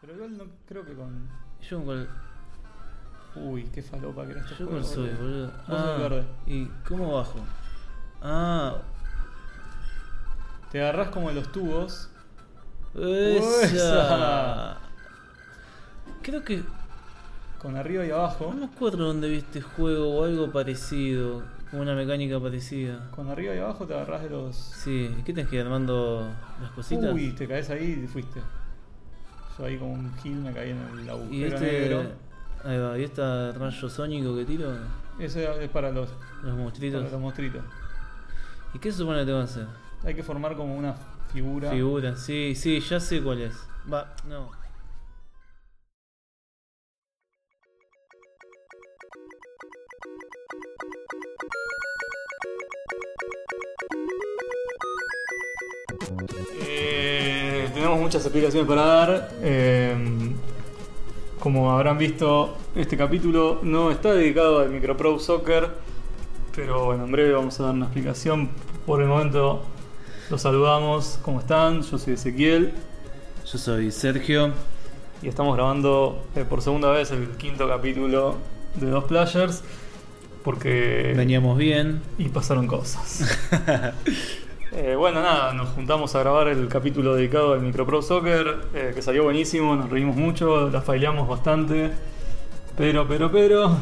Pero igual no creo que con. Yo con cuál. Uy, qué falopa que era este Yo juego, cuál soy, boludo. boludo. Vos sos Ah, verde. ¿Y cómo bajo? Ah, Te agarrás como en los tubos. esa. Esa. Creo que. Con arriba y abajo. No me acuerdo dónde vi este juego o algo parecido. Una mecánica parecida. Con arriba y abajo te agarrás de los. Sí, ¿qué tenés que ir armando las cositas? Uy, te caes ahí y fuiste. Yo ahí como un gil me caí en el agujero y este. negro. Ahí va, ¿y este rayo sónico que tiro? Eso es para los, Los monstruitos. para los monstruitos. ¿Y qué se supone que tengo que hacer? Hay que formar como una figura. Figura, sí, sí, ya sé cuál es. Va, no. Muchas explicaciones para dar. Eh, como habrán visto, este capítulo no está dedicado al Micropro Soccer, pero bueno, en breve vamos a dar una explicación. Por el momento los saludamos. ¿Cómo están? Yo soy Ezequiel Yo soy Sergio. y estamos grabando eh, por segunda vez el quinto capítulo de Dos Players porque Veníamos bien. y pasaron cosas. Eh, bueno, nada, nos juntamos a grabar el capítulo dedicado al Micropro Soccer, eh, que salió buenísimo, nos reímos mucho, la faileamos bastante. Pero, pero, pero.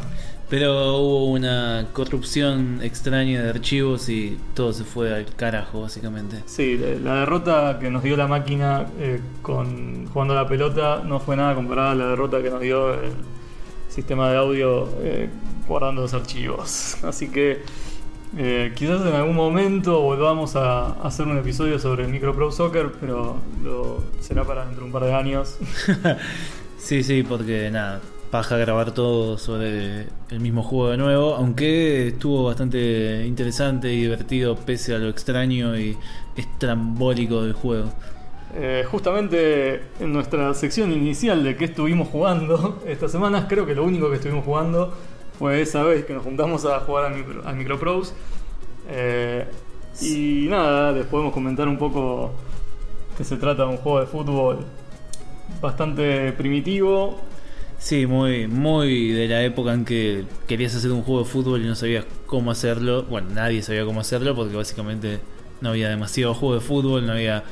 Pero hubo una corrupción extraña de archivos y todo se fue al carajo, básicamente. Sí, la, derrota que nos dio la máquina eh, con jugando a la pelota no fue nada comparada a la derrota que nos dio el sistema de audio guardando los archivos. Así que eh, quizás en algún momento volvamos a hacer un episodio sobre el Micropro Soccer, pero lo, será para dentro de un par de años. Sí, sí, porque nada, paja grabar todo sobre el mismo juego de nuevo, aunque estuvo bastante interesante y divertido pese a lo extraño y estrambólico del juego. Eh, justamente en nuestra sección inicial de qué estuvimos jugando estas semanas, creo que lo único que estuvimos jugando fue esa vez que nos juntamos a jugar al, micro, al Micropros. Eh, y nada, les podemos comentar un poco que se trata de un juego de fútbol bastante primitivo. Sí, muy, muy de la época en que querías hacer un juego de fútbol y no sabías cómo hacerlo. Bueno, nadie sabía cómo hacerlo porque básicamente no había demasiado juego de fútbol, no había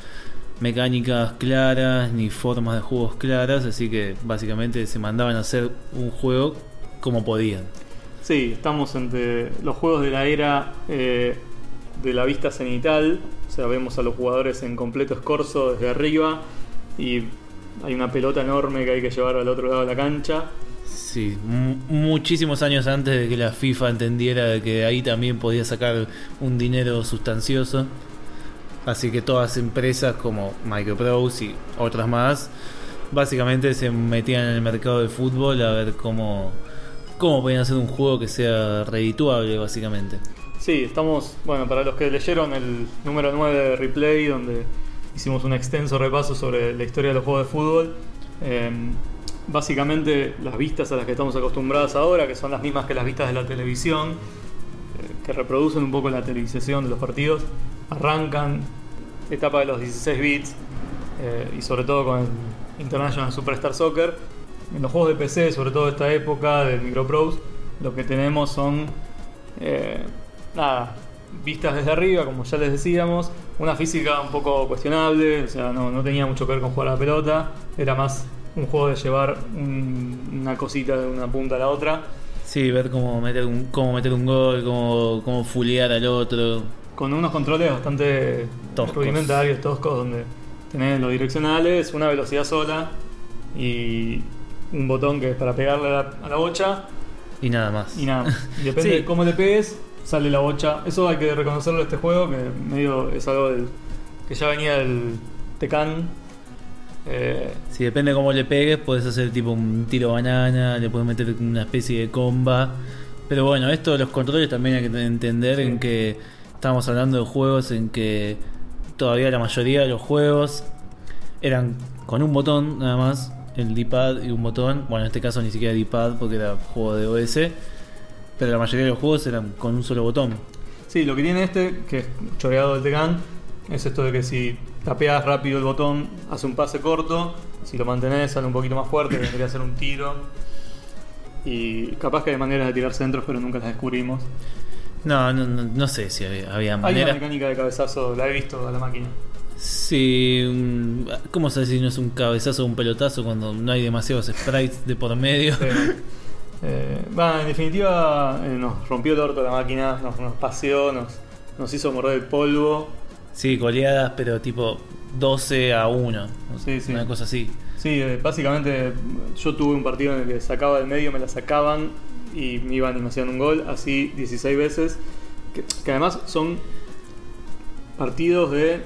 mecánicas claras ni formas de juegos claras, así que básicamente se mandaban a hacer un juego como podían. Sí, estamos entre los juegos de la era eh, de la vista cenital. O sea, vemos a los jugadores en completo escorzo desde arriba y hay una pelota enorme que hay que llevar al otro lado de la cancha. Sí, mu- muchísimos años antes de que la FIFA entendiera que ahí también podía sacar un dinero sustancioso. Así que todas empresas como Microprose y otras más, básicamente se metían en el mercado del fútbol a ver cómo, cómo podían hacer un juego que sea redituable, básicamente. Sí, estamos, bueno, para los que leyeron el número 9 de Replay, donde hicimos un extenso repaso sobre la historia de los juegos de fútbol. eh, básicamente las vistas a las que estamos acostumbrados ahora, que son las mismas que las vistas de la televisión, eh, que reproducen un poco la televisación de los partidos, arrancan etapa de los 16 bits eh, y sobre todo con el International Superstar Soccer. En los juegos de PC, sobre todo de esta época del Microprose, lo que tenemos son eh, nada, vistas desde arriba, como ya les decíamos, una física un poco cuestionable, o sea, no, no tenía mucho que ver con jugar a la pelota, era más un juego de llevar un- una cosita de una punta a la otra, Sí, ver cómo meter un, cómo meter un gol, cómo, cómo fulear al otro. con unos controles bastante Toscos. rudimentarios, toscos, donde tenés los direccionales, una velocidad sola y un botón que es para pegarle a la, a la bocha Y nada más. y nada. más. Y depende Sí. de cómo le pegues, sale la bocha. Eso hay que reconocerlo de este juego, que medio es algo del- que ya venía del Tecan. Eh, Si depende de cómo le pegues, puedes hacer tipo un tiro banana, le puedes meter una especie de comba. Pero bueno, esto de los controles también hay que entender Sí. en que estamos hablando de juegos en que todavía la mayoría de los juegos eran con un botón nada más, el D-pad y un botón. Bueno, en este caso ni siquiera D-pad porque era juego de OS. Pero la mayoría de los juegos eran con un solo botón. sí, lo que tiene este, que es choreado del Tecan, es esto de que si tapeás rápido el botón, hace un pase corto, si lo mantenés sale un poquito más fuerte, vendría a ser un tiro. Y capaz que hay maneras de tirar centros, pero nunca las descubrimos. No, no, no, no sé si había, había Hay una mecánica de cabezazo, la he visto a la máquina. Sí, un- ¿cómo sabes si no es un cabezazo o un pelotazo cuando no hay demasiados sprites de por medio? Eh, bueno, en definitiva, eh, nos rompió el orto la máquina, nos, nos paseó, nos, nos hizo morder el polvo. Sí, goleadas, pero tipo 12 a 1. Sí, sí. Una cosa así. Sí, eh, básicamente yo tuve un partido en el que sacaba del medio, me la sacaban y me iban y me hacían un gol, así 16 veces. Que, que además son partidos de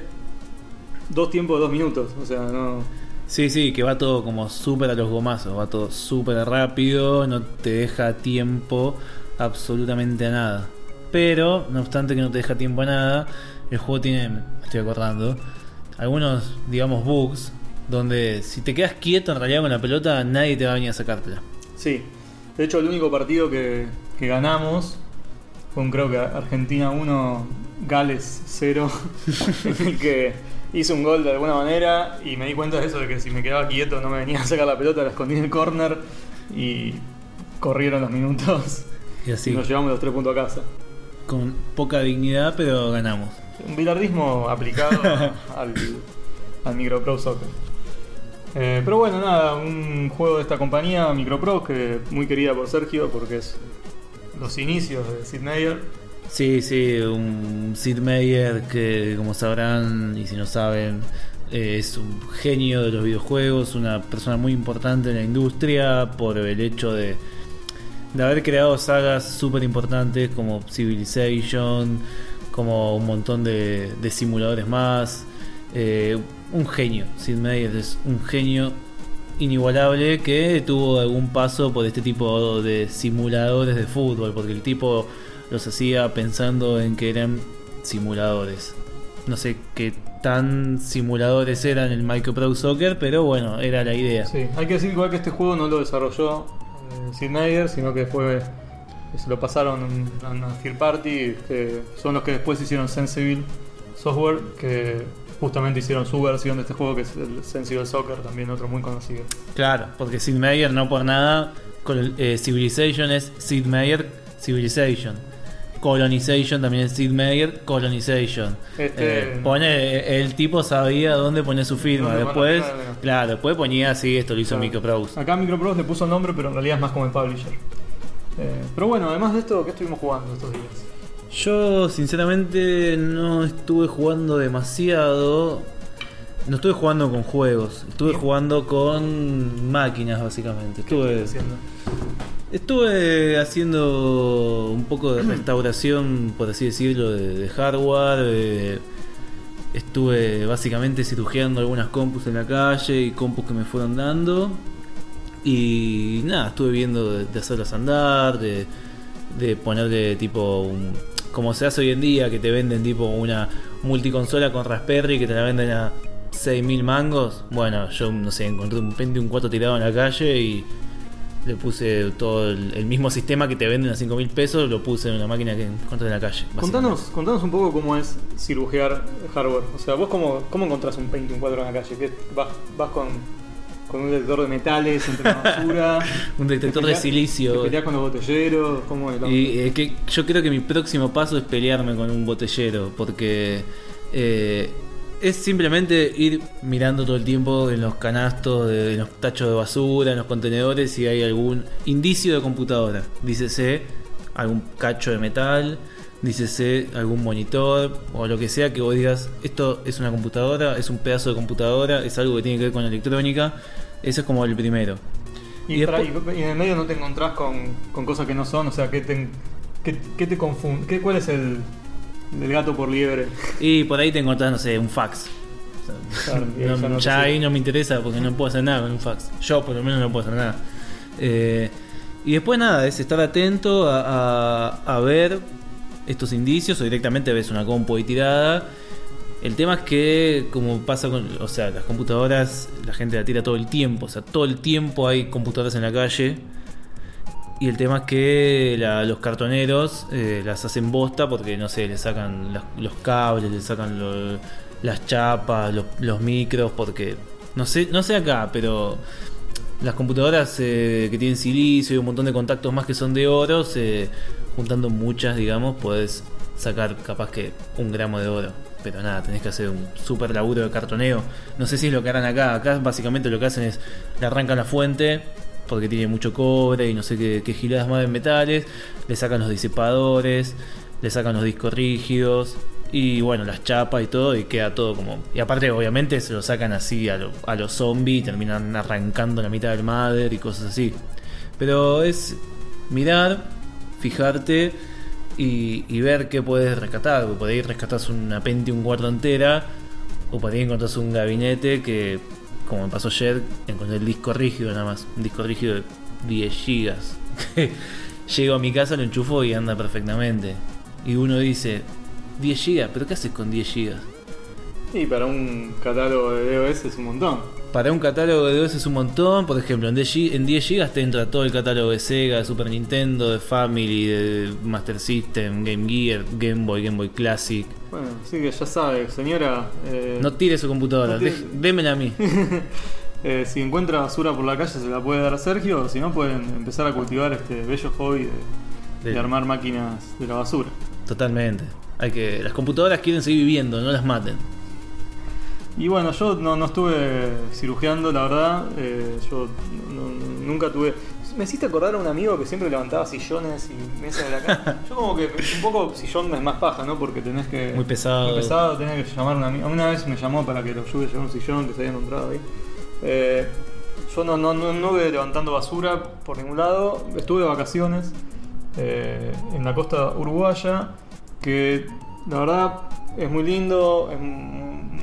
dos tiempos de dos minutos, o sea, no. Sí, sí, que va todo como súper a los gomazos, va todo súper rápido, no te deja tiempo absolutamente a nada. Pero, no obstante que no te deja tiempo a nada, el juego tiene, me estoy acordando, algunos, digamos, bugs, donde si te quedas quieto en realidad con la pelota, nadie te va a venir a sacártela. Sí, de hecho el único partido que, que ganamos fue un creo que Argentina 1, Gales 0, en el que hice un gol de alguna manera y me di cuenta de eso, de que si me quedaba quieto no me venía a sacar la pelota, la escondí en el corner y corrieron los minutos Y y así, nos llevamos los tres puntos a casa. con poca dignidad, pero ganamos. Un bilardismo aplicado al, al Micropro Soccer. Eh, pero bueno, nada, un juego de esta compañía, Micropro, que muy querida por Sergio porque es los inicios de Sid Meier. Sí, sí, un Sid Meier que, como sabrán, y si no saben, eh, es un genio de los videojuegos, una persona muy importante en la industria por el hecho de, de haber creado sagas súper importantes como Civilization, como un montón de, de simuladores más. Eh, un genio, Sid Meier es un genio inigualable que tuvo algún paso por este tipo de simuladores de fútbol, porque el tipo los hacía pensando en que eran simuladores. No sé qué tan simuladores eran el Micro Pro Soccer, pero bueno, era la idea. Sí, hay que decir igual que este juego no lo desarrolló eh, Sid Meier, sino que fue se lo pasaron a una third party, que son los que después hicieron Sensible Software, que justamente hicieron su versión de este juego, que es el Sensible Soccer, también otro muy conocido. Claro, porque Sid Meier no por nada, col- eh, Civilization es Sid Meier Civilization. Colonization también es Sid Meier Colonization. Este- Eh, pone, el tipo sabía dónde poner su firma. Después, claro. después ponía así, esto lo hizo Claro. Microprose. Acá Microprose le puso el nombre, pero en realidad es más como el publisher. Eh, pero bueno, además de esto, ¿qué estuvimos jugando estos días? Yo sinceramente no estuve jugando demasiado. No estuve jugando con juegos, estuve jugando con máquinas básicamente. ¿Qué Estuve, haciendo? Estuve haciendo un poco de restauración, por así decirlo, de, de hardware. eh, estuve básicamente cirugiando algunas compus en la calle y compus que me fueron dando. Y nada, estuve viendo de, de hacerlas andar, de, de ponerle tipo un, como se hace hoy en día, que te venden tipo una multiconsola con Raspberry que te la venden a 6.000 mangos. Bueno, yo no sé, encontré un Pentium 4 tirado en la calle y le puse todo el, el mismo sistema que te venden a 5.000 pesos, lo puse en una máquina que encontré en la calle. Contanos, contanos un poco cómo es cirugiar hardware. O sea, vos cómo, cómo encontrás un Pentium 4 en la calle? ¿Qué- vas, vas con, con un detector de metales entre la basura? Un detector ¿Te de silicio. ¿Te peleás con los botelleros? ¿Cómo es Y eh, que yo creo que mi próximo paso es pelearme con un botellero, porque eh, es simplemente ir mirando todo el tiempo en los canastos, de, en los tachos de basura, en los contenedores, si hay algún indicio de computadora. Dícese algún cacho de metal, dícese algún monitor o lo que sea que vos digas, esto es una computadora, es un pedazo de computadora, es algo que tiene que ver con electrónica. Ese es como el primero. Y, después- y- y en el medio no te encontrás con, con cosas que no son, o sea, ¿qué te, qué, qué te confunde? ¿Qué, ¿Cuál es el, el gato por liebre? Y por ahí te encontrás, no sé, un fax. O sea, Claro, no- ya no te ya ahí no me interesa porque no puedo hacer nada con un fax. Yo por lo menos no puedo hacer nada. Eh, y después nada, es estar atento a, a- a ver estos indicios o directamente ves una compu ahí tirada. El tema es que, como pasa con. O sea, las computadoras, la gente la tira todo el tiempo. O sea, todo el tiempo hay computadoras en la calle. Y el tema es que los cartoneros eh, las hacen bosta porque, no sé, le sacan los cables, le sacan las chapas, los, micros, porque no sé, no sé acá, pero las computadoras eh, que tienen silicio y un montón de contactos más que son de oro, se- juntando muchas, digamos, podés sacar capaz que un gramo de oro. Pero nada, tenés que hacer un super laburo de cartoneo. No sé si es lo que harán acá. Acá básicamente lo que hacen es le arrancan la fuente porque tiene mucho cobre y no sé qué, qué giladas más de metales. Le sacan los disipadores, le sacan los discos rígidos y bueno, las chapas y todo y queda todo como... Y aparte obviamente se lo sacan así a, lo- a los zombies, terminan arrancando la mitad del mother y cosas así. Pero es mirar, fijarte y, y ver qué puedes rescatar. Porque por ahí rescatas una Pentium 4 entera o por ahí encontrás un gabinete que, como me pasó ayer, encontré el disco rígido nada más. Un disco rígido de 10 gigas. Llego a mi casa, lo enchufo y anda perfectamente. Y uno dice, 10 gigas, pero ¿qué haces con 10 gigas? Y para un catálogo de DOS es un montón. Para un catálogo de DOS es un montón, por ejemplo, en 10 gi- en 10 GB te entra todo el catálogo de Sega, de Super Nintendo, de Family, de Master System, Game Gear, Game Boy, Game Boy Classic. Bueno, así que ya sabe, señora. eh, No tire su computadora, no tire- démela a mí. eh, si encuentra basura por la calle se la puede dar a Sergio, si no pueden empezar a cultivar este bello hobby de, de De- armar máquinas de la basura. Totalmente. Hay que las computadoras quieren seguir viviendo, no las maten. Y bueno, yo no, no estuve cirugiando, la verdad. eh, yo no- nunca tuve. Me hiciste acordar a un amigo que siempre levantaba sillones y mesas de la casa. Yo como que un poco sillón es más paja, ¿no? Porque tenés que... Muy pesado. Muy pesado, tenés que llamar a un amigo. Una vez me llamó para que lo ayude a llevar un sillón que se había encontrado ahí. Eh, yo no, no, no, no levantando basura por ningún lado. Estuve de vacaciones eh, en la costa uruguaya, que la verdad es muy lindo, es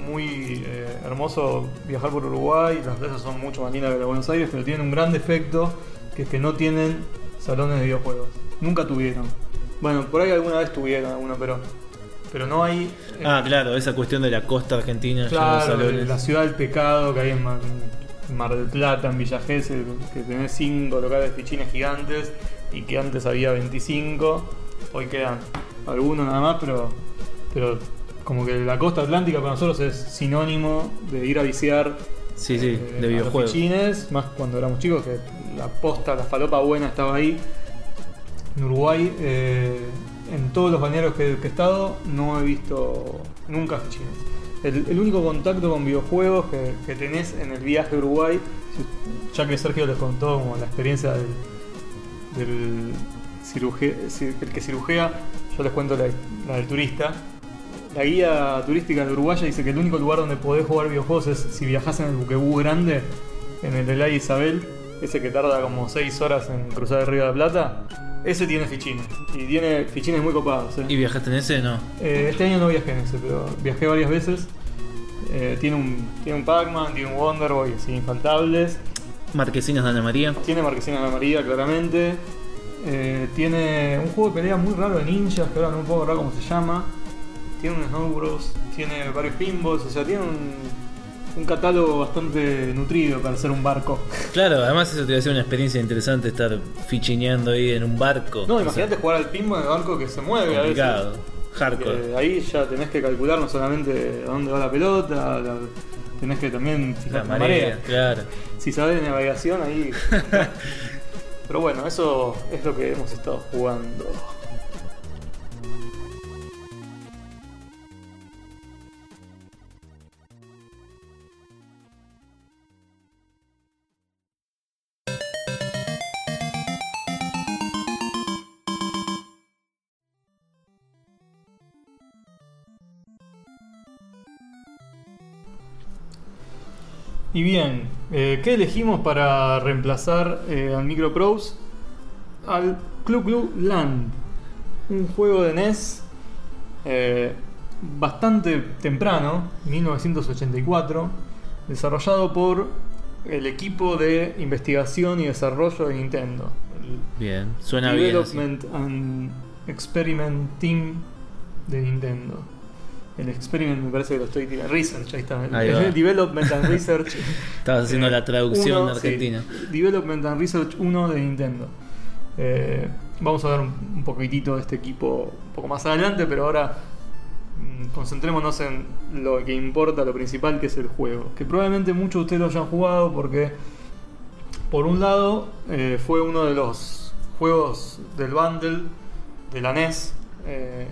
muy eh, hermoso viajar por Uruguay. Las playas son mucho más lindas que las de Buenos Aires, pero tienen un gran defecto, que es que no tienen salones de videojuegos. Nunca tuvieron. Bueno, por ahí alguna vez tuvieron alguno, pero, pero no hay... eh, Ah, claro, esa cuestión de la costa argentina, de la ciudad del pecado que hay en Mar, en Mar del Plata, en Villa Gesell, que tenés 5 locales de fichines gigantes y que antes había 25, hoy quedan algunos nada más, pero, pero como que la costa atlántica para nosotros es sinónimo de ir a viciar Sí, sí, eh, de los videojuegos. fichines, más cuando éramos chicos, que la posta, la falopa buena estaba ahí. En Uruguay, eh, en todos los balnearios que, que he estado, no he visto nunca fichines. El, el único contacto con videojuegos que, que tenés en el viaje a Uruguay, ya que Sergio les contó como la experiencia del, del ciruje- ci- el que cirujea, yo les cuento la, la del turista. La guía turística de Uruguaya dice que el único lugar donde podés jugar videojuegos es si viajás en el buquebú grande, en el Elay Isabel, ese que tarda como 6 horas en cruzar el Río de la Plata. Ese tiene fichines. Y tiene fichines muy copados. ¿eh? ¿Y viajaste en ese? No. Eh, este año no viajé en ese, pero viajé varias veces. Eh, tiene un, tiene un Pac-Man, tiene un Wonder Boy, así infaltables. Marquesinas de Ana María. Tiene marquesinas de María, claramente. Tiene un juego de pelea muy raro de ninjas, que ahora no me puedo acordar cómo se llama. Tiene un Snow Bros, tiene varios pinballs, o sea, tiene un, un catálogo bastante nutrido para ser un barco. Claro, además eso te va a ser una experiencia interesante estar fichineando ahí en un barco. No, sea, imagínate jugar al pinball en el barco que se mueve a veces. complicado. Hardcore. Ahí ya tenés que calcular no solamente a dónde va la pelota, la- tenés que también fijar la marea, marea. claro. Si sabes de navegación ahí. Pero bueno, eso es lo que hemos estado jugando. Y bien, eh, ¿qué elegimos para reemplazar eh, al Micro Prose? Al Club Land, un juego de NES eh, bastante temprano, 1984, desarrollado por el equipo de investigación y desarrollo de Nintendo, Bien, suena bien. Development and Experiment Team de Nintendo. El experiment me parece que lo estoy tirando. Research, ahí está. Ahí va. Development and Research. Estabas haciendo la traducción uno, sí. argentina. Development and Research 1 de Nintendo. Eh, vamos a ver un, un poquitito de este equipo un poco más adelante, pero ahora mm, concentrémonos en lo que importa, lo principal, que es el juego. Que probablemente muchos de ustedes lo hayan jugado porque, por un lado, eh, fue uno de los juegos del bundle de la NES eh,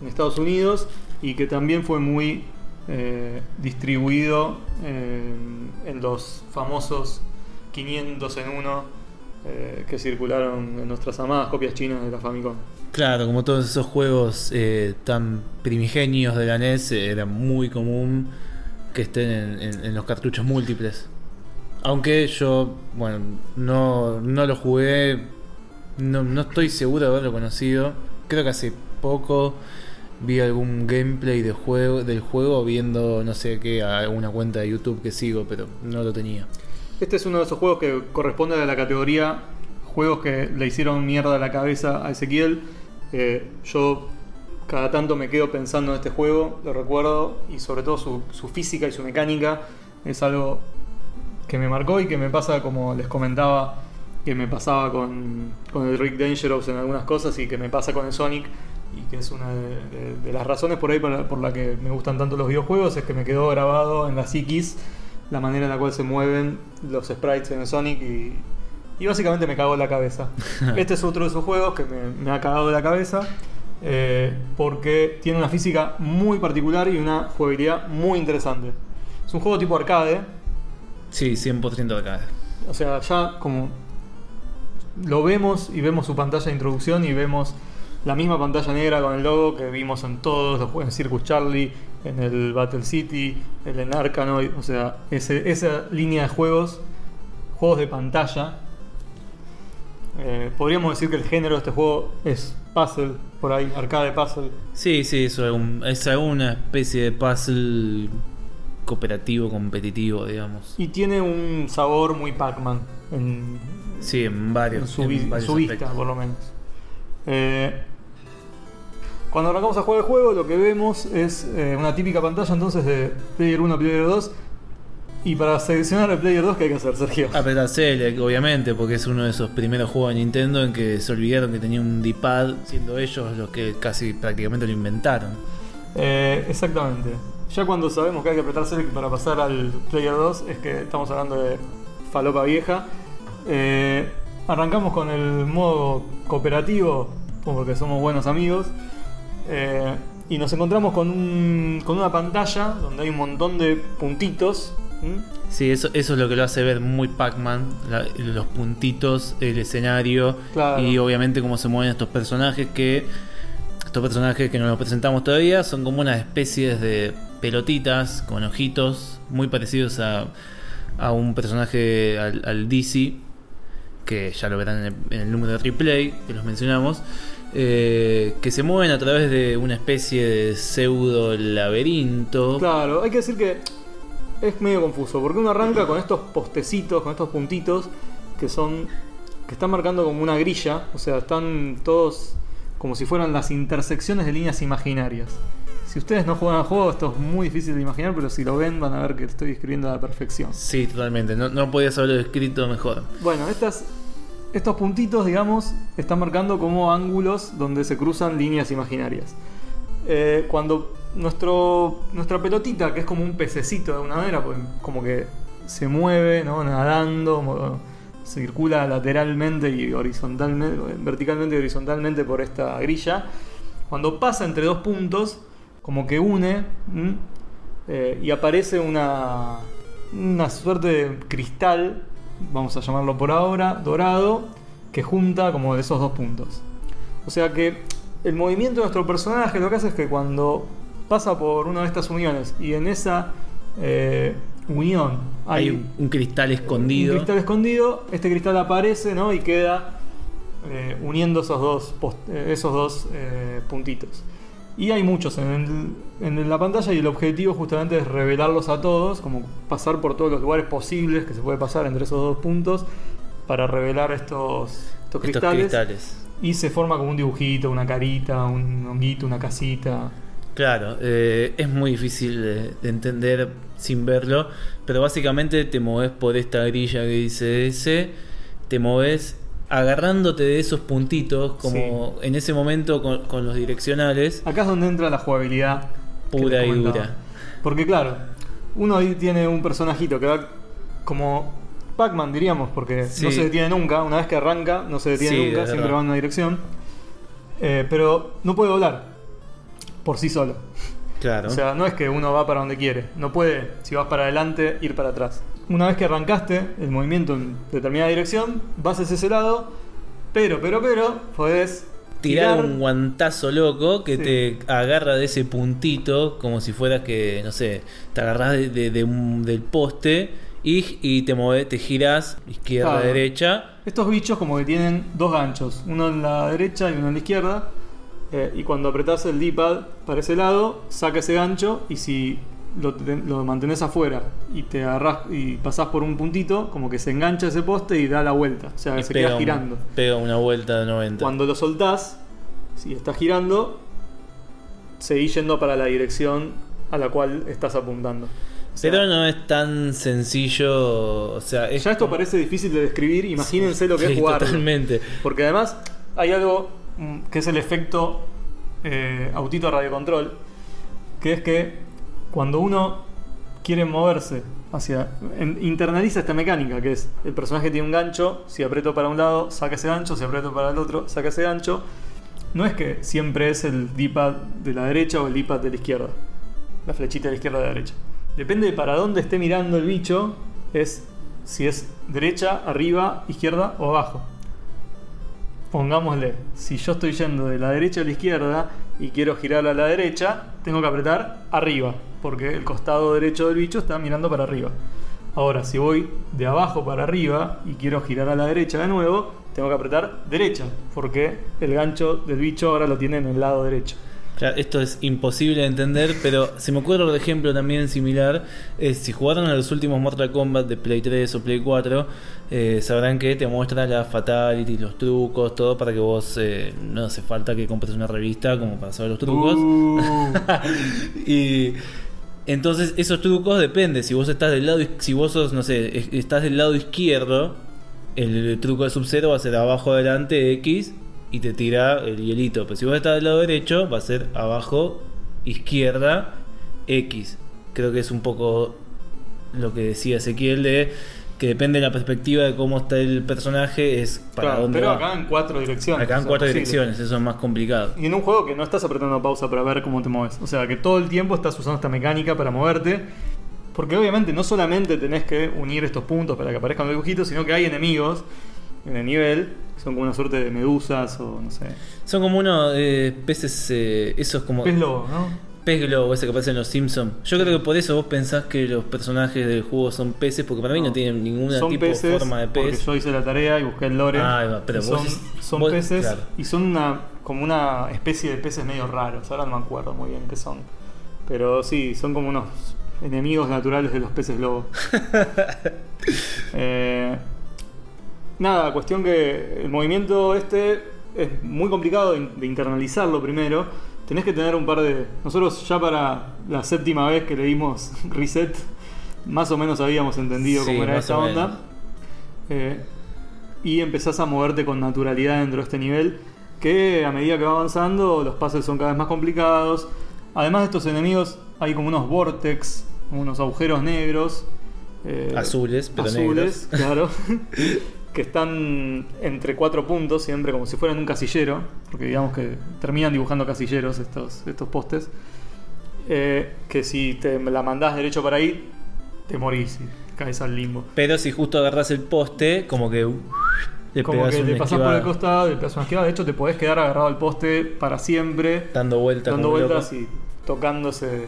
en Estados Unidos y que también fue muy eh, distribuido en, en los famosos 500 en 1 eh, que circularon en nuestras amadas copias chinas de la Famicom. Claro, como todos esos juegos eh, tan primigenios de la NES, eh, era muy común que estén en los cartuchos múltiples. Aunque yo, bueno, no, no lo jugué, no, no estoy seguro de haberlo conocido. Creo que hace poco vi algún gameplay del juego viendo, no sé qué, a una cuenta de YouTube que sigo, pero no lo tenía. Este es uno de esos juegos que corresponde a la categoría juegos que le hicieron mierda a la cabeza a Ezequiel. Eh, yo cada tanto me quedo pensando en este juego, lo recuerdo, y sobre todo su, su física y su mecánica es algo que me marcó y que me pasa, como les comentaba, que me pasaba con, con el Rick Dangerous en algunas cosas y que me pasa con el Sonic. Y que es una de, de- de las razones por ahí por, por la que me gustan tanto los videojuegos, es que me quedó grabado en la psiquis la manera en la cual se mueven los sprites en Sonic y, y básicamente me cagó la cabeza. Este es otro de esos juegos que me, me ha cagado la cabeza eh, porque tiene una física muy particular y una jugabilidad muy interesante. Es un juego tipo arcade, Sí, 100% de acá. o sea, ya como lo vemos y vemos su pantalla de introducción y vemos la misma pantalla negra con el logo que vimos en todos los juegos, en Circus Charlie, en el Battle City, en el Arkanoid, o sea, ese- esa línea de juegos, juegos de pantalla. Eh, podríamos decir que el género de este juego es puzzle, por ahí, arcade puzzle. Sí, sí, eso es, un- es una especie de puzzle cooperativo, competitivo, digamos. Y tiene un sabor muy Pac-Man en, Sí, en varios, en su, en varios su vista, por lo menos. Eh, cuando arrancamos a jugar el juego, lo que vemos es eh, una típica pantalla entonces de Player 1, Player 2. Y para seleccionar el Player 2, ¿qué hay que hacer, Sergio? Apretar Select, obviamente, porque es uno de esos primeros juegos de Nintendo en que se olvidaron que tenía un D-pad, siendo ellos los que casi prácticamente lo inventaron. Eh, exactamente. Ya cuando sabemos que hay que apretar Select para pasar al Player 2, es que estamos hablando de falopa vieja. Eh, arrancamos con el modo cooperativo, porque somos buenos amigos. Eh, y nos encontramos con, un- con una pantalla donde hay un montón de puntitos. Sí, eso, eso es lo que lo hace ver muy Pac-Man, los puntitos, el escenario Claro. y obviamente cómo se mueven estos personajes que... Estos personajes que no los presentamos todavía son como unas especies de pelotitas con ojitos muy parecidos a, a un personaje, al, al DC, que ya lo verán en el, en el número de replay que los mencionamos, eh, que se mueven a través de una especie de pseudo laberinto. Claro, hay que decir que es medio confuso, porque uno arranca con estos postecitos, con estos puntitos, que son. que están marcando como una grilla, o sea, están todos como si fueran las intersecciones de líneas imaginarias. Si ustedes no juegan al juego, esto es muy difícil de imaginar, pero si lo ven van a ver que estoy describiendo a la perfección. Sí, totalmente. No, no podías haberlo escrito mejor. Bueno, estas, estos puntitos, digamos, están marcando como ángulos donde se cruzan líneas imaginarias. Eh, cuando nuestra pelotita, que es como un pececito de alguna manera, pues, como que se mueve, ¿no? nadando, circula lateralmente y horizontalmente, verticalmente y horizontalmente por esta grilla, cuando pasa entre dos puntos, como que une. Eh, y aparece una, una suerte de cristal, vamos a llamarlo por ahora, dorado, que junta como de esos dos puntos. O sea que el movimiento de nuestro personaje lo que hace es que cuando pasa por una de estas uniones y en esa eh, unión Hay hay, un, cristal escondido. un cristal escondido, este cristal aparece ¿no? y queda eh, uniendo esos dos, post- eh, esos dos eh, puntitos. Y hay muchos en, el- en la pantalla y el objetivo justamente es revelarlos a todos, como pasar por todos los lugares posibles que se puede pasar entre esos dos puntos para revelar estos, estos cristales. Y se forma como un dibujito, una carita, un honguito, una casita. Claro, eh, es muy difícil de, de entender sin verlo, pero básicamente te moves por esta grilla que dice S, te moves agarrándote de esos puntitos, como en ese momento con, con los direccionales, Acá es donde entra la jugabilidad Pura y dura. Porque claro, uno ahí tiene un personajito que va como Pac-Man diríamos, porque Sí. no se detiene nunca, una vez que arranca no se detiene Sí, nunca, siempre va en una dirección. Eh, pero no puede volar por sí solo. claro. O sea, no es que uno va para donde quiere. No puede, si vas para adelante, ir para atrás. Una vez que arrancaste el movimiento en determinada dirección, vas hacia ese lado, pero, pero, pero, podés tirar tirar un guantazo loco que Sí. te agarra de ese puntito, como si fueras que, no sé, te agarras de, de- de un- del poste y, y te mueves, te giras izquierda, Claro. derecha. Estos bichos como que tienen dos ganchos, uno en la derecha y uno en la izquierda. eh, y cuando apretás el D-pad para ese lado, saca ese gancho y si lo, lo mantenés afuera y te agarrás y pasás por un puntito, como que se engancha ese poste y da la vuelta. O sea, y se pega queda un- girando. pega una vuelta de 90. Cuando lo soltás, si está girando, seguís yendo para la dirección a la cual estás apuntando. O sea, Pero no es tan sencillo, o sea, es ya esto como- parece difícil de describir, imagínense lo que Sí, es jugar. Totalmente. Porque además hay algo mm, que es el efecto eh, autito radiocontrol, que es que cuando uno quiere moverse hacia... internaliza esta mecánica, que es el personaje tiene un gancho, si aprieto para un lado, saca ese gancho, si aprieto para el otro, saca ese gancho. No es que siempre es el D-pad de la derecha o el D-pad de la izquierda. La flechita de la izquierda o de la derecha. Depende de para dónde esté mirando el bicho, es si es derecha, arriba, izquierda o abajo pongámosle, si yo estoy yendo de la derecha a la izquierda y quiero girar a la derecha, tengo que apretar arriba, porque el costado derecho del bicho está mirando para arriba. Ahora, si voy de abajo para arriba y quiero girar a la derecha de nuevo, tengo que apretar derecha, porque el gancho del bicho ahora lo tiene en el lado derecho. Claro, esto es imposible de entender, pero se me ocurre otro ejemplo también similar. Es, si jugaron a los últimos Mortal Kombat de Play 3 o Play 4, eh, sabrán que te muestra la fatality, los trucos, todo para que vos eh, no hace falta que compres una revista como para saber los trucos. Uh, y entonces esos trucos depende. Si vos estás del lado, si vos sos, no sé, es- estás del lado izquierdo, el truco de Sub-Zero va a ser abajo, adelante, X y te tira el hielito. Pero si vos estás del lado derecho, va a ser abajo, izquierda, X. Creo que es un poco lo que decía Ezequiel de que depende de la perspectiva de cómo está el personaje, es para claro, dónde pero va. acá en cuatro direcciones. Acá en cuatro posible. direcciones, eso es más complicado. Y en un juego que no estás apretando pausa para ver cómo te mueves. O sea, que todo el tiempo estás usando esta mecánica para moverte. Porque obviamente no solamente tenés que unir estos puntos para que aparezcan los dibujitos, sino que hay enemigos en el nivel, son como una suerte de medusas o no sé. Son como unos eh, peces, eh, esos como Pez lobo, ¿no? Pez globo, ese que aparece en los Simpsons. Yo creo que por eso vos pensás que los personajes del juego son peces, porque para mí no, tienen ninguna son tipo peces forma de porque pez. yo hice la tarea y busqué el lore. Ah, pero vos son, es- son vos- peces claro. y son una como una especie de peces medio raros. Ahora no me acuerdo muy bien qué son. Pero sí, son como unos enemigos naturales de los peces lobo. Eh, nada, cuestión que el movimiento este es muy complicado de, de internalizarlo primero. Tenés que tener un par de... Nosotros ya para la séptima vez que leímos Reset, más o menos habíamos entendido Sí, cómo era esta onda. Eh, y empezás a moverte con naturalidad dentro de este nivel. Que a medida que va avanzando, los puzzles son cada vez más complicados. Además de estos enemigos, hay como unos vortex, unos agujeros negros. eh, Azules, pero azules, negros. claro. que están entre cuatro puntos, siempre como si fueran un casillero. Porque digamos que terminan dibujando casilleros estos, estos postes. Eh, que si te la mandás derecho para ahí, te morís y caes al limbo. Pero si justo agarras el poste, como que uh, le Como que le pasás por el costado, le pegas una esquivada. De hecho, te podés quedar agarrado al poste para siempre, dando vueltas, dando vueltas loco. y tocándose,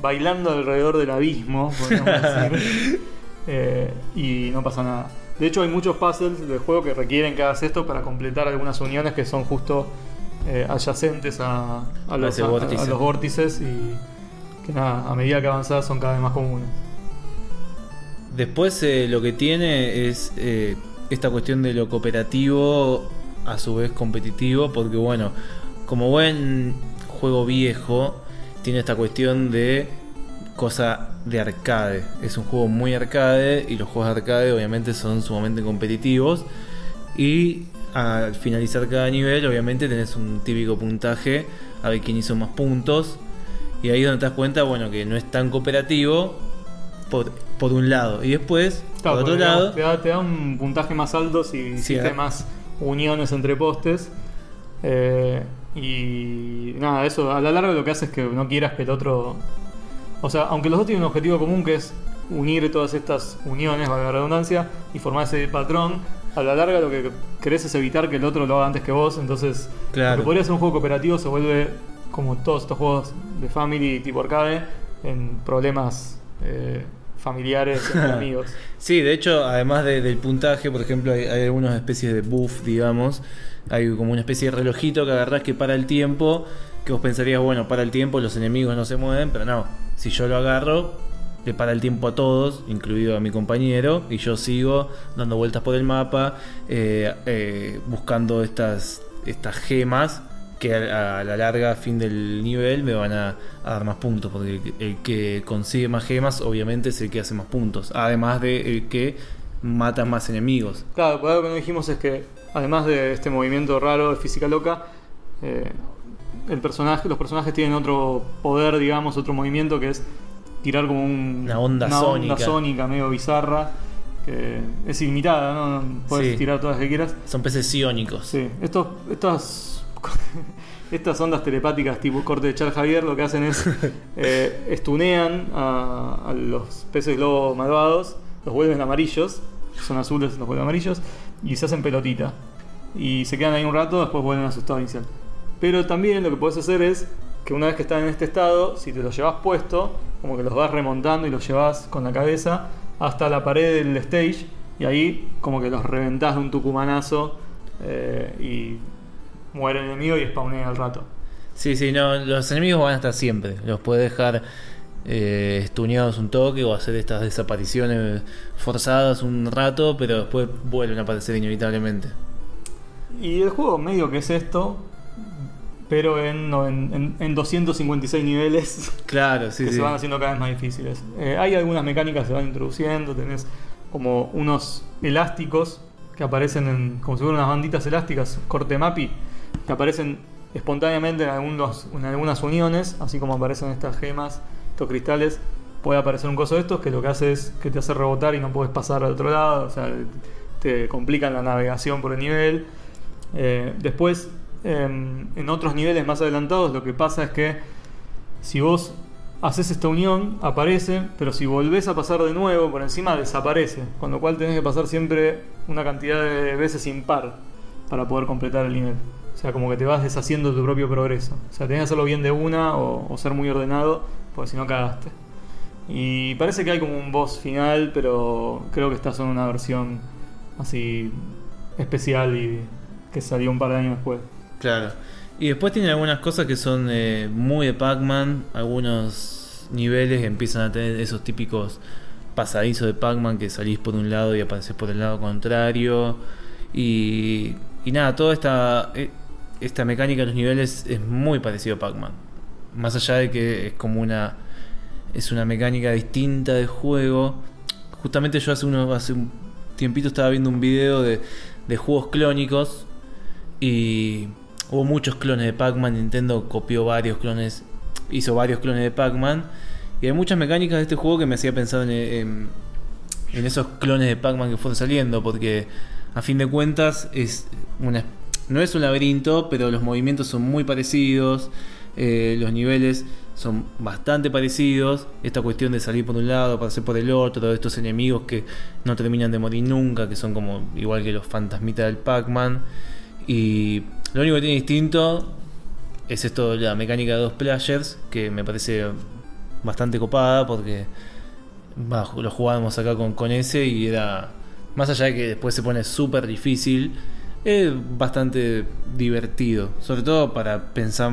bailando alrededor del abismo, podríamos decir. Eh, y no pasa nada. De hecho, hay muchos puzzles del juego que requieren que hagas esto para completar algunas uniones que son justo eh, adyacentes a, a los, ese a- a vórtice. los vórtices y que nada, a medida que avanzás son cada vez más comunes. Después eh, lo que tiene es eh, esta cuestión de lo cooperativo a su vez competitivo, porque bueno, como buen juego viejo, tiene esta cuestión de cosa de arcade. Es un juego muy arcade y los juegos de arcade obviamente son sumamente competitivos. Y al finalizar cada nivel, obviamente tenés un típico puntaje a ver quién hizo más puntos. Y ahí es donde te das cuenta, bueno, que no es tan cooperativo por, por un lado. Y después, Claro, por otro lado, te, da, te da un puntaje más alto si hiciste más uniones entre postes. Eh, y nada, eso a la larga lo que hace es que no quieras que el otro. O sea, aunque los dos tienen un objetivo común que es unir todas estas uniones, valga la redundancia, y formar ese patrón, a la larga lo que querés es evitar que el otro lo haga antes que vos. Entonces, Claro. lo que podría ser un juego cooperativo se vuelve como todos estos juegos de family tipo arcade en problemas eh, familiares entre amigos. Sí, de hecho, además de- del puntaje, por ejemplo, hay, hay algunas especies de buff, digamos. Hay como una especie de relojito que agarrás que para el tiempo, que vos pensarías, bueno, para el tiempo, los enemigos no se mueven, pero no. Si yo lo agarro, le para el tiempo a todos, incluido a mi compañero, y yo sigo dando vueltas por el mapa, eh, eh, buscando estas, gemas que a, la larga, fin del nivel, me van a, dar más puntos, porque el, que- el que consigue más gemas, obviamente, es el que hace más puntos, además de el que mata más enemigos. Claro, pues algo que no dijimos es que, además de este movimiento raro de física loca, eh, el personaje, los personajes tienen otro poder, digamos, otro movimiento que es tirar como un- Una onda sónica. sónica medio bizarra, que es ilimitada, ¿no? Puedes Sí. tirar todas las que quieras. Son peces iónicos. Sí, estos, estas, estas ondas telepáticas tipo corte de Charles Javier lo que hacen es eh, estunean a, a los peces globo malvados, los vuelven amarillos, son azules, los vuelven amarillos, y se hacen pelotita. Y se quedan ahí un rato, después vuelven a su estado inicial. Pero también lo que puedes hacer es que una vez que están en este estado, si te los llevas puesto, como que los vas remontando y los llevas con la cabeza hasta la pared del stage, y ahí como que los reventás de un tucumanazo eh, y muere el enemigo y spawnea al rato. Sí, sí, no, los enemigos van a estar siempre. Los puedes dejar eh, estuneados un toque o hacer estas desapariciones forzadas un rato, pero después vuelven a aparecer inevitablemente. Y el juego medio que es esto, pero en, no, en, en- en 256 niveles Claro, sí, que sí. se van haciendo cada vez más difíciles. Eh, hay algunas mecánicas que se van introduciendo, tenés como unos elásticos que aparecen en, como si fueran unas banditas elásticas, corte mapi, que aparecen espontáneamente en, algunos, en algunas uniones, así como aparecen estas gemas, estos cristales, puede aparecer un coso de estos que lo que hace es que te hace rebotar y no puedes pasar al otro lado, o sea, te complican la navegación por el nivel. Eh, después, en otros niveles más adelantados, lo que pasa es que si vos haces esta unión, aparece, pero si volvés a pasar de nuevo por encima, desaparece. Con lo cual tenés que pasar siempre una cantidad de veces impar para poder completar el nivel. O sea, como que te vas deshaciendo de tu propio progreso. O sea, tenés que hacerlo bien de una o, ser muy ordenado, porque si no cagaste. Y parece que hay como un boss final, pero creo que está solo una versión así especial y que salió un par de años después. Claro. Y después tiene algunas cosas que son eh, muy de Pac-Man. Algunos niveles empiezan a tener esos típicos pasadizos de Pac-Man que salís por un lado y apareces por el lado contrario. Y, y nada, toda esta, eh, esta mecánica de los niveles es muy parecido a Pac-Man. Más allá de que es como una. Es una mecánica distinta de juego. Justamente yo hace, uno, hace un tiempito estaba viendo un video de, de juegos clónicos. Y hubo muchos clones de Pac-Man. Nintendo copió varios clones. Hizo varios clones de Pac-Man. Y hay muchas mecánicas de este juego que me hacía pensar en, esos clones de Pac-Man que fueron saliendo. Porque a fin de cuentas es una, no es un laberinto, pero los movimientos son muy parecidos. eh, los niveles son bastante parecidos. Esta cuestión de salir por un lado, pasar por el otro, estos enemigos que no terminan de morir nunca, que son como igual que los fantasmitas del Pac-Man. Y lo único que tiene distinto es esto, la mecánica de dos players, que me parece bastante copada porque bah, lo jugábamos acá con, con ese y era, más allá de que después se pone súper difícil, es bastante divertido. Sobre todo para pensar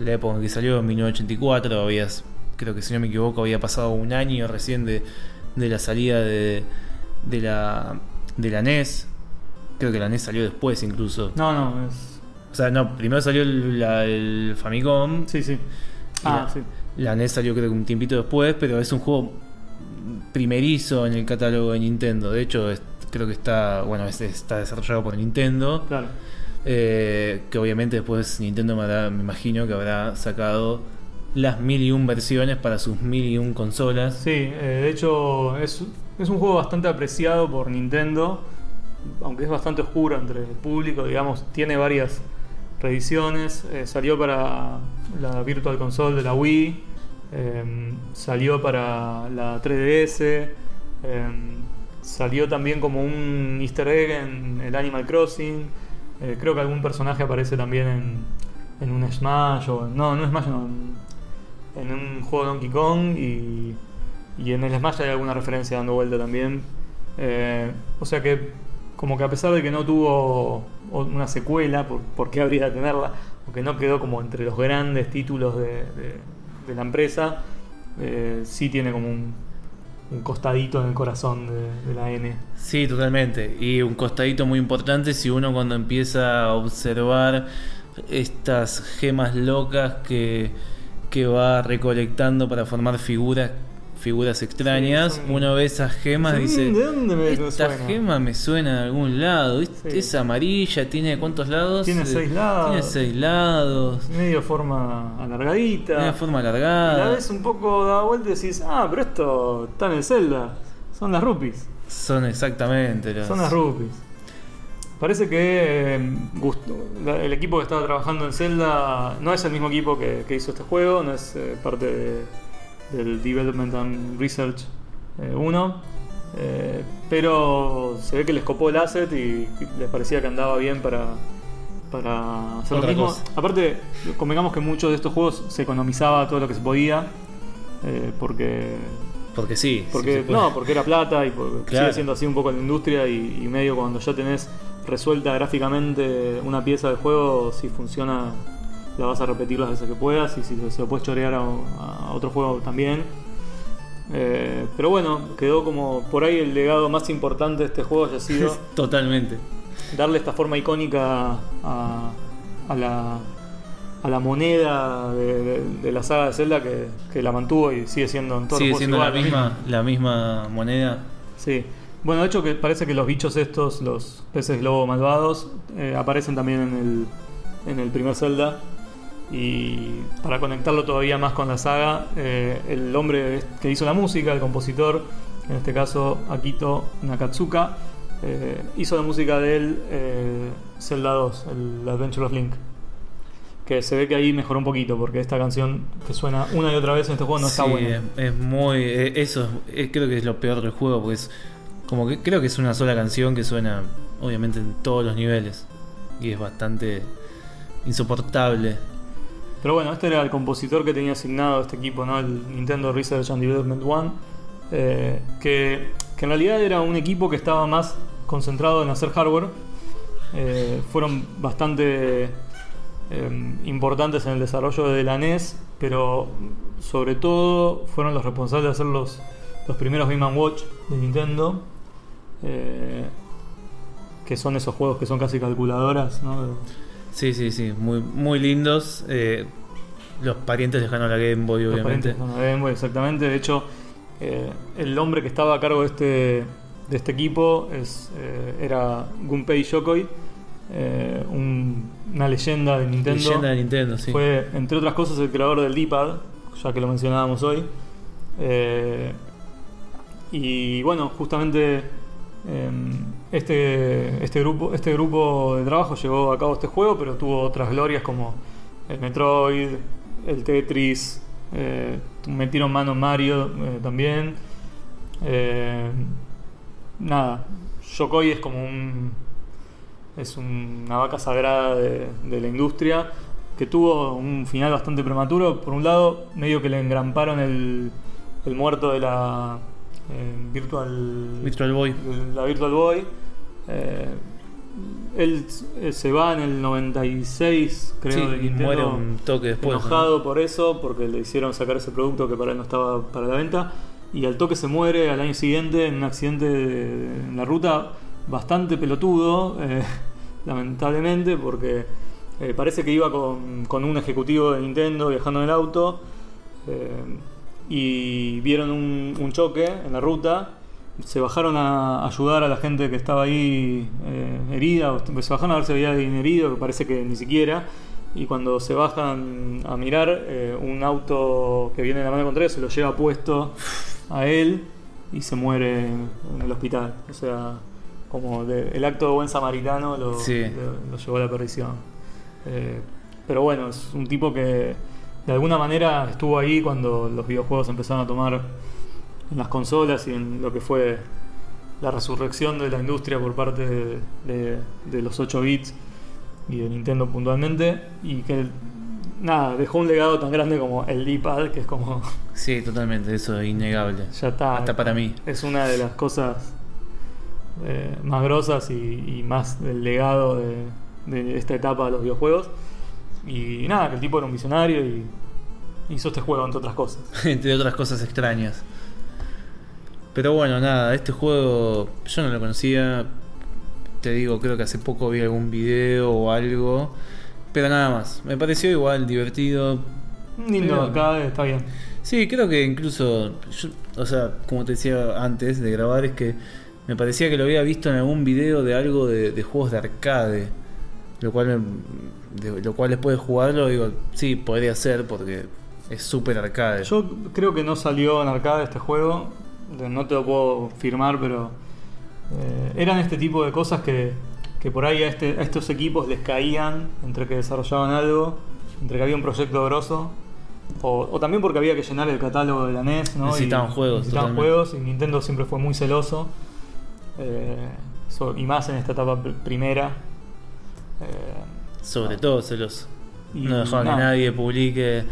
la época en que salió, en 1984, habías, creo que si no me equivoco, había pasado un año recién de, de la salida de, de, la, de la NES. Creo que la NES salió después incluso. No, no, es. O sea, no, primero salió el, la- el Famicom. Sí, sí. Ah, Ah, sí. La NES salió creo que un tiempito después, pero es un juego primerizo en el catálogo de Nintendo. De hecho, es- creo que está, bueno, es- está desarrollado por Nintendo. Claro. Eh, que obviamente después Nintendo me, habrá- me imagino que habrá sacado las mil y un versiones para sus mil y un consolas. Sí, eh, de hecho es, es un juego bastante apreciado por Nintendo, aunque es bastante oscuro entre el público, digamos, tiene varias reediciones, eh, salió para la Virtual Console de la Wii, eh, salió para la 3DS, eh, salió también como un easter egg en el Animal Crossing, eh, creo que algún personaje aparece también en, en un Smash, o no, no Smash, no, en, un juego Donkey Kong y, y en el Smash hay alguna referencia dando vuelta también. Eh, o sea que, como que a pesar de que no tuvo una secuela, por, por qué habría de tenerla, o que no quedó como entre los grandes títulos de, de- de la empresa, eh, sí tiene como un, un costadito en el corazón de, de la N. Sí, totalmente. Y un costadito muy importante si uno cuando empieza a observar estas gemas locas que, que va recolectando para formar figuras figuras extrañas, Sí, son- uno ve esas gemas y dice, "Mm, ¿de dónde me esta suena?" gema me suena de algún lado, es, Sí. es amarilla, tiene cuántos lados? Tiene Eh, seis lados. Tiene seis lados, Medio forma alargadita. tiene forma Y la alargada. ves un poco da vuelta y decís, ah, pero esto está en el Zelda. Son las rupees. Son exactamente los... Son las rupees. Parece que eh, el equipo que estaba trabajando en Zelda no es el mismo equipo que, que hizo este juego, no es eh, parte de- del Development and Research eh, 1. eh, pero se ve que les copó el asset y les parecía que andaba bien para, para hacer Otra lo mismo. cosa. Aparte, convengamos que muchos de estos juegos se economizaba todo lo que se podía. eh, porque Porque sí. porque, sí no, porque era plata y porque Claro. sigue siendo así un poco en la industria y, y medio cuando ya tenés resuelta gráficamente una pieza de juego, si funciona la vas a repetir las veces que puedas y si se lo puedes chorear a, a otro juego también. Eh, pero bueno, quedó como por ahí el legado más importante de este juego haya sido Totalmente. darle esta forma icónica a, a la, a la moneda de, de- de la saga de Zelda que, que la mantuvo y sigue siendo en todos Sigue siendo la igual, lo misma, la misma moneda. Sí. Bueno, de hecho que parece que los bichos estos, los peces globo malvados, eh, aparecen también en el, en el primer Zelda. Y para conectarlo todavía más con la saga, eh, el hombre que hizo la música, el compositor, en este caso Akito Nakatsuka, eh, hizo la música del eh, Zelda 2, el Adventure of Link. Que se ve que ahí mejoró un poquito, porque esta canción que suena una y otra vez en este juego no está buena. Es, muy. eh, Eso es- creo que es lo peor del juego, porque es. Como que creo que es una sola canción que suena, obviamente, en todos los niveles. Y es bastante insoportable. Pero bueno, este era el compositor que tenía asignado este equipo, ¿no? El Nintendo Research and Development One. eh, que, en realidad era un equipo que estaba más concentrado en hacer hardware. Eh, fueron bastante eh, importantes en el desarrollo de la NES, pero sobre todo fueron los responsables de hacer los, los primeros Game Watch de Nintendo. eh, que son esos juegos que son casi calculadoras, ¿no? Sí, sí, sí. Muy, muy lindos. eh, los parientes lejanos a la Game Boy, Los obviamente. parientes de Game Boy, exactamente. De hecho, eh, el hombre que estaba a cargo de este, de este equipo es, eh, era Gunpei Yokoi, un- una leyenda de Nintendo. Leyenda de Nintendo, sí. Fue, entre otras cosas, el creador del D-pad, ya que lo mencionábamos hoy. Y bueno, justamente eh, este, este, grupo, este grupo de trabajo llevó a cabo este juego, pero tuvo otras glorias como el Metroid, el Tetris, eh, metieron mano Mario eh, también. Eh, nada, Yokoi es como un. Es una vaca sagrada de, de la industria que tuvo un final bastante prematuro. Por un lado, medio que le engramparon el, el muerto de la eh, Virtual, Virtual Boy. la Virtual Boy. Eh, él eh, se va en el 96, creo, Sí, de y muere un toque después. enojado por eso, porque le hicieron sacar ese producto que para él no estaba para la venta. Y al toque se muere al año siguiente en un accidente de- en la ruta bastante pelotudo, eh, lamentablemente, porque eh, parece que iba con, con un ejecutivo de Nintendo viajando en el auto eh, y vieron un, un choque en la ruta se bajaron a ayudar a la gente que estaba ahí eh, herida, o se bajaron a ver si había alguien herido, que parece que ni siquiera. Y cuando se bajan a mirar, eh, un auto que viene de la mano contraria se lo lleva puesto a él y se muere en, el hospital. O sea, como de- el acto de buen samaritano lo, Sí. lo- lo llevó a la perdición. Eh, pero bueno, es un tipo que de alguna manera estuvo ahí cuando los videojuegos empezaron a tomar en las consolas y en lo que fue la resurrección de la industria por parte de, de- de los 8 bits y de Nintendo puntualmente y que nada, dejó un legado tan grande como el D-pad que es como Sí, totalmente, eso es innegable. ya está Hasta para mí. es una de las cosas eh, más grosas y, y más del legado de, de esta etapa de los videojuegos y nada, que el tipo era un visionario y hizo este juego entre otras cosas Entre otras cosas extrañas. Pero bueno, nada, este juego yo no lo conocía. Te digo, creo que hace poco vi algún video o algo. Pero nada más. Me pareció igual divertido. lindo Pero- acá está bien Sí, creo que incluso, yo- o sea, como te decía antes de grabar, es que me parecía que lo había visto en algún video de algo de, de juegos de arcade. Lo cual, me- de- lo cual después de jugarlo, digo, sí, podría ser porque es súper arcade. Yo creo que no salió en arcade este juego, no te lo puedo firmar, pero eh, eran este tipo de cosas que, que por ahí a, este- a estos equipos les caían entre que desarrollaban algo, entre que había un proyecto grosso, o, o también porque había que llenar el catálogo de la NES, ¿no? Necesitaban juegos, Necesitaban totalmente. juegos y Nintendo siempre fue muy celoso, eh, so- y más en esta etapa pr- primera. Eh, Sobre todo celoso. Y no dejaban nada. que nadie publique.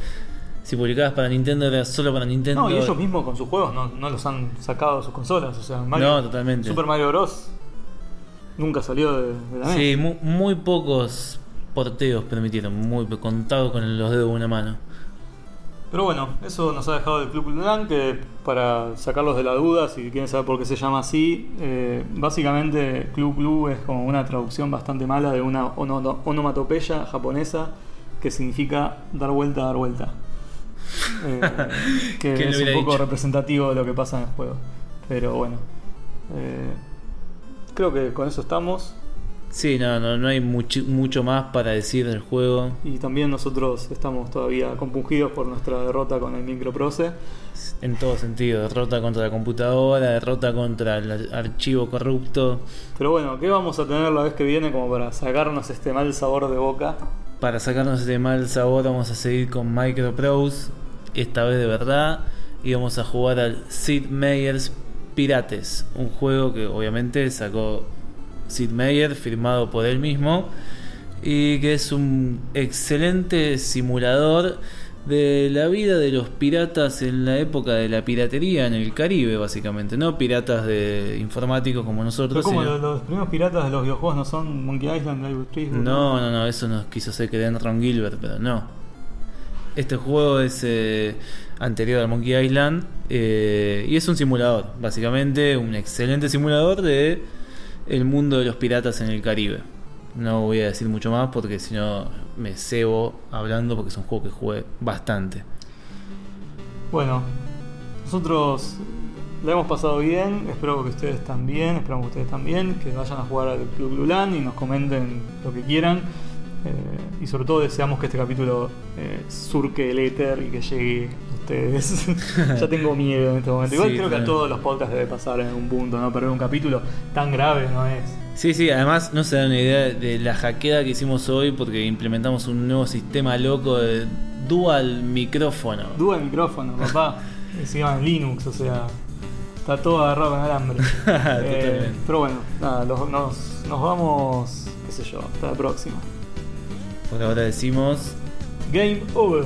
Si publicabas para Nintendo era solo para Nintendo. No, y ellos mismos con sus juegos no, no los han sacado de sus consolas. O sea, Mario- No, totalmente. Super Mario Bros. nunca salió de, de la Sí, NES. mu- muy, pocos porteos permitieron, muy contado con los dedos de una mano. Pero bueno, eso nos ha dejado el Club Blanc, que para sacarlos de la duda, si quieren saber por qué se llama así, eh, básicamente Club Blue es como una traducción bastante mala de una ono- onomatopeya japonesa que significa dar vuelta, dar vuelta. Eh, que ¿Quién lo es un poco dicho? representativo de lo que pasa en el juego. Pero bueno, eh, creo que con eso estamos. Sí, no, no, no hay mucho, mucho más para decir del juego. Y también nosotros estamos todavía compungidos por nuestra derrota con el Microprose. En todo sentido, derrota contra la computadora, derrota contra el archivo corrupto. Pero bueno, ¿qué vamos a tener la vez que viene como para sacarnos este mal sabor de boca? Para sacarnos este mal sabor vamos a seguir con Microprose, esta vez de verdad, y vamos a jugar al Sid Meier's Pirates, un juego que obviamente sacó Sid Meier, firmado por él mismo, y que es un excelente simulador de la vida de los piratas en la época de la piratería en el Caribe, básicamente, no piratas de informáticos como Pero nosotros. como sino- los, primeros piratas de los videojuegos no son Monkey Island, Live Street. No, no, no, eso nos quiso hacer creer en Ron Gilbert, pero no. Este juego es eh, anterior al Monkey Island eh, y es un simulador, básicamente un excelente simulador de el mundo de los piratas en el Caribe. No voy a decir mucho más porque si no me cebo hablando porque es un juego que jugué bastante. Bueno, nosotros la hemos pasado bien, espero que ustedes también, esperamos que ustedes también, que vayan a jugar al Club Lulan y nos comenten lo que quieran. Eh, y sobre todo deseamos que este capítulo eh, surque el éter y que llegue ustedes. ya tengo miedo en este momento. Igual Sí, creo que a todos los podcasts debe pasar en algún punto, ¿no? Pero un capítulo tan grave no es. Sí, sí, además no se dan una idea de la hackeada que hicimos hoy porque implementamos un nuevo sistema loco de dual micrófono. Duda el micrófono, papá. Encima en Linux, o sea. Está todo agarrado con alambre. Totalmente. pero bueno, nada, los- nos, nos vamos, qué sé yo, hasta la próxima. Por ahora decimos Game over.